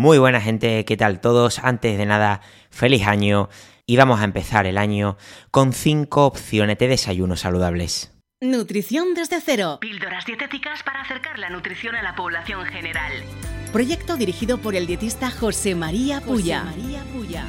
Muy buena gente, ¿qué tal todos? Antes de nada, feliz año y vamos a empezar el año con 5 opciones de desayuno saludables. Nutrición desde cero. Píldoras dietéticas para acercar la nutrición a la población general. Proyecto dirigido por el dietista José María Puya. María Puya.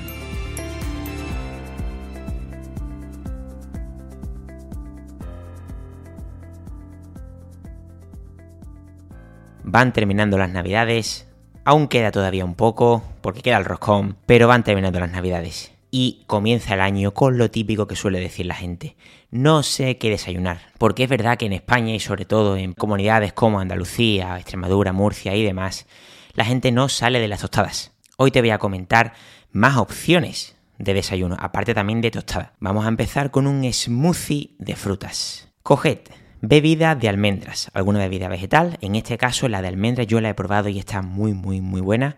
Van terminando las navidades, aún queda todavía un poco, porque queda el roscón, pero van terminando las navidades. Y comienza el año con lo típico que suele decir la gente. No sé qué desayunar. Porque es verdad que en España y sobre todo en comunidades como Andalucía, Extremadura, Murcia y demás, la gente no sale de las tostadas. Hoy te voy a comentar más opciones de desayuno, aparte también de tostada. Vamos a empezar con un smoothie de frutas. Coged bebida de almendras, alguna bebida vegetal, en este caso la de almendras yo la he probado y está muy muy muy buena.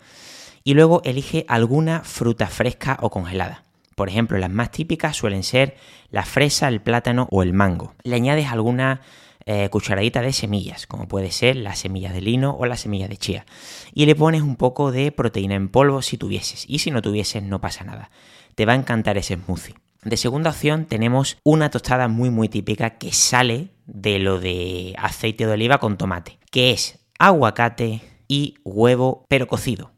Y luego elige alguna fruta fresca o congelada. Por ejemplo, las más típicas suelen ser la fresa, el plátano o el mango. Le añades alguna eh, cucharadita de semillas, como puede ser las semillas de lino o las semillas de chía. Y le pones un poco de proteína en polvo si tuvieses. Y si no tuvieses, no pasa nada. Te va a encantar ese smoothie. De segunda opción tenemos una tostada muy muy típica que sale de lo de aceite de oliva con tomate, que es aguacate y huevo pero cocido.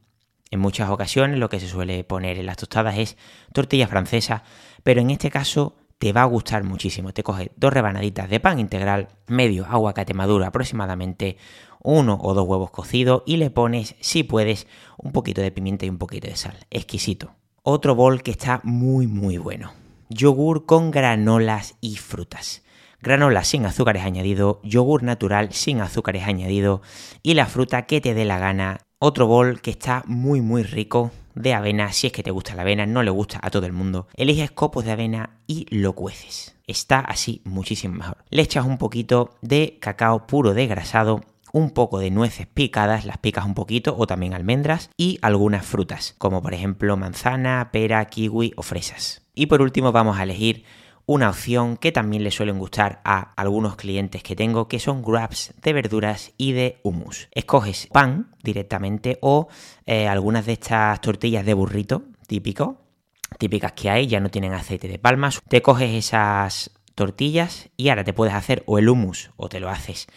En muchas ocasiones lo que se suele poner en las tostadas es tortilla francesa, pero en este caso te va a gustar muchísimo. Te coges dos rebanaditas de pan integral, medio aguacate maduro aproximadamente, uno o dos huevos cocidos y le pones, si puedes, un poquito de pimienta y un poquito de sal. Exquisito. Otro bol que está muy muy bueno. Yogur con granolas y frutas granola sin azúcares añadido, yogur natural sin azúcares añadido y la fruta que te dé la gana. Otro bol que está muy muy rico de avena, si es que te gusta la avena, no le gusta a todo el mundo. Eliges copos de avena y lo cueces. Está así muchísimo mejor. Le echas un poquito de cacao puro desgrasado un poco de nueces picadas, las picas un poquito, o también almendras, y algunas frutas, como por ejemplo manzana, pera, kiwi o fresas. Y por último vamos a elegir una opción que también le suelen gustar a algunos clientes que tengo, que son grabs de verduras y de hummus. Escoges pan directamente o eh, algunas de estas tortillas de burrito típico, típicas que hay, ya no tienen aceite de palmas. Te coges esas tortillas y ahora te puedes hacer o el hummus o te lo haces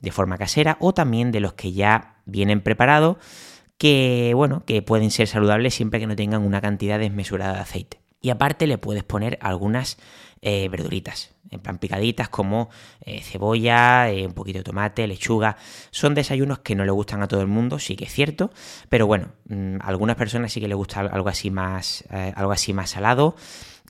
de forma casera o también de los que ya vienen preparados que bueno, que pueden ser saludables siempre que no tengan una cantidad desmesurada de aceite. Y aparte le puedes poner algunas eh, verduritas, en plan picaditas como eh, cebolla, eh, un poquito de tomate, lechuga. Son desayunos que no le gustan a todo el mundo, sí que es cierto, pero bueno, mm, a algunas personas sí que les gusta algo así más, algo así más salado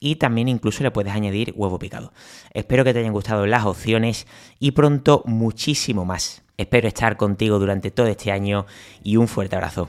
y también incluso le puedes añadir huevo picado. Espero que te hayan gustado las opciones y pronto muchísimo más. Espero estar contigo durante todo este año y un fuerte abrazo.